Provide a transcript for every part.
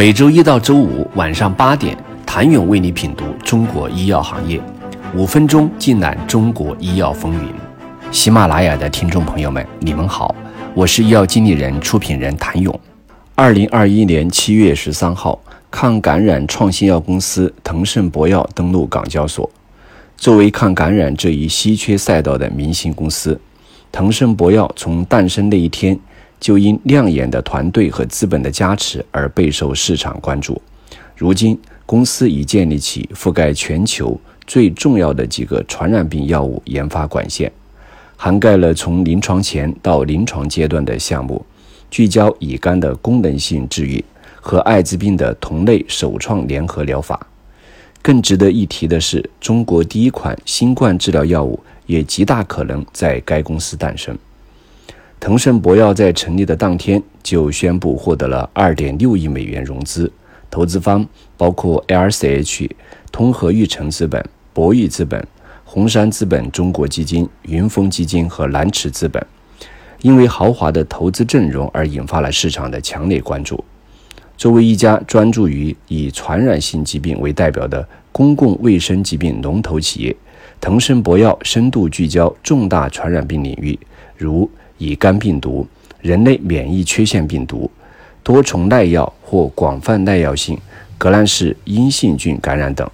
每周一到周五晚上八点，谭勇为你品读中国医药行业，五分钟尽览中国医药风云。喜马拉雅的听众朋友们，你们好，我是医药经理人、出品人谭勇。二零二一年七月十三号，抗感染创新药公司腾盛博药登陆港交所。作为抗感染这一稀缺赛道的明星公司，腾盛博药从诞生那一天。就因亮眼的团队和资本的加持而备受市场关注。如今，公司已建立起覆盖全球最重要的几个传染病药物研发管线，涵盖了从临床前到临床阶段的项目，聚焦乙肝的功能性治愈和艾滋病的同类首创联合疗法。更值得一提的是，中国第一款新冠治疗药物也极大可能在该公司诞生。腾盛博药在成立的当天就宣布获得了2.6亿美元融资，投资方包括 LCH、通和裕成资本、博裕资本、红杉资本中国基金、云峰基金和蓝驰资本。因为豪华的投资阵容而引发了市场的强烈关注。作为一家专注于以传染性疾病为代表的公共卫生疾病龙头企业，腾盛博药深度聚焦重大传染病领域，如。乙肝病毒、人类免疫缺陷病毒、多重耐药或广泛耐药性革兰氏阴性菌感染等，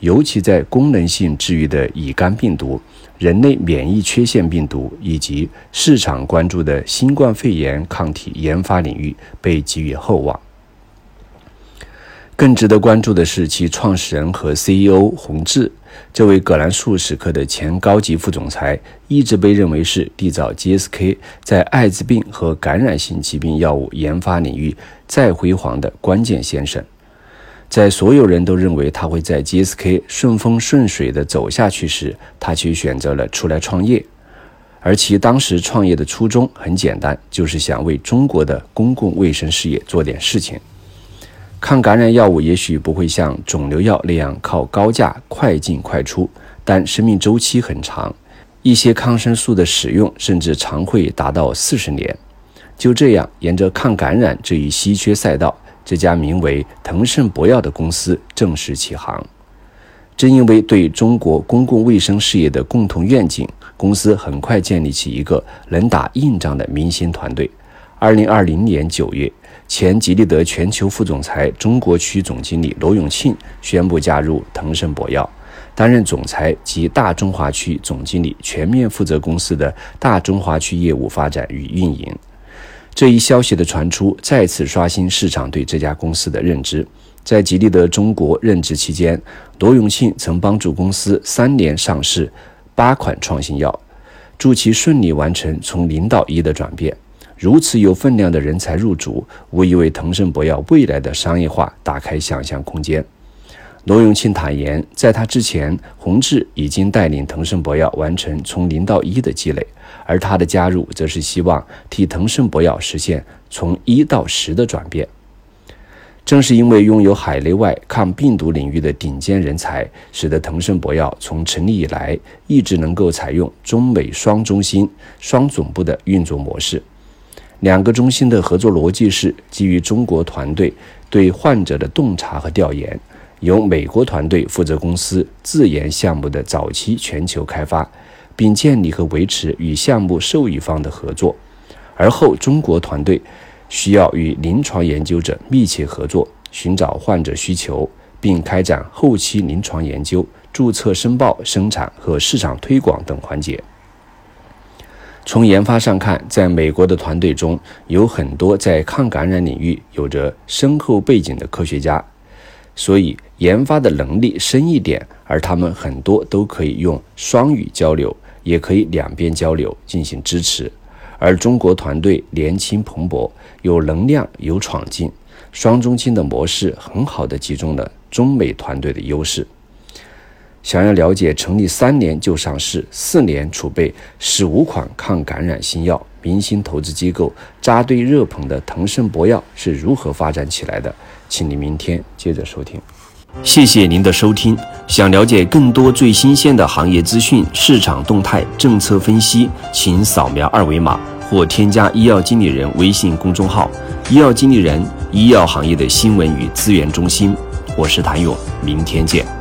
尤其在功能性治愈的乙肝病毒、人类免疫缺陷病毒以及市场关注的新冠肺炎抗体研发领域被给予厚望。更值得关注的是，其创始人和 CEO 洪志，这位葛兰素史克的前高级副总裁，一直被认为是缔造 GSK 在艾滋病和感染性疾病药物研发领域再辉煌的关键先生。在所有人都认为他会在 GSK 顺风顺水地走下去时，他却选择了出来创业。而其当时创业的初衷很简单，就是想为中国的公共卫生事业做点事情。抗感染药物也许不会像肿瘤药那样靠高价快进快出，但生命周期很长。一些抗生素的使用甚至常会达到四十年。就这样，沿着抗感染这一稀缺赛道，这家名为腾盛博药的公司正式起航。正因为对中国公共卫生事业的共同愿景，公司很快建立起一个能打硬仗的明星团队。二零二零年九月。前吉利德全球副总裁、中国区总经理罗永庆宣布加入腾盛博药，担任总裁及大中华区总经理，全面负责公司的大中华区业务发展与运营。这一消息的传出，再次刷新市场对这家公司的认知。在吉利德中国任职期间，罗永庆曾帮助公司三年上市八款创新药，助其顺利完成从零到一的转变。如此有分量的人才入主，无疑为腾盛博药未来的商业化打开想象空间。罗永庆坦言，在他之前，洪志已经带领腾盛博药完成从零到一的积累，而他的加入，则是希望替腾盛博药实现从一到十的转变。正是因为拥有海内外抗病毒领域的顶尖人才，使得腾盛博药从成立以来一直能够采用中美双中心、双总部的运作模式。两个中心的合作逻辑是基于中国团队对患者的洞察和调研，由美国团队负责公司自研项目的早期全球开发，并建立和维持与项目受益方的合作。而后中国团队需要与临床研究者密切合作，寻找患者需求，并开展后期临床研究、注册申报、生产和市场推广等环节。从研发上看，在美国的团队中有很多在抗感染领域有着深厚背景的科学家，所以研发的能力深一点，而他们很多都可以用双语交流，也可以两边交流进行支持。而中国团队年轻蓬勃，有能量，有闯劲，双中心的模式很好的集中了中美团队的优势。想要了解成立三年就上市、四年储备十五款抗感染新药、明星投资机构扎堆热捧的腾盛博药是如何发展起来的，请您明天接着收听。谢谢您的收听。想了解更多最新鲜的行业资讯、市场动态、政策分析，请扫描二维码。或添加医药经理人微信公众号“医药经理人”医药行业的新闻与资源中心。我是谭勇，明天见。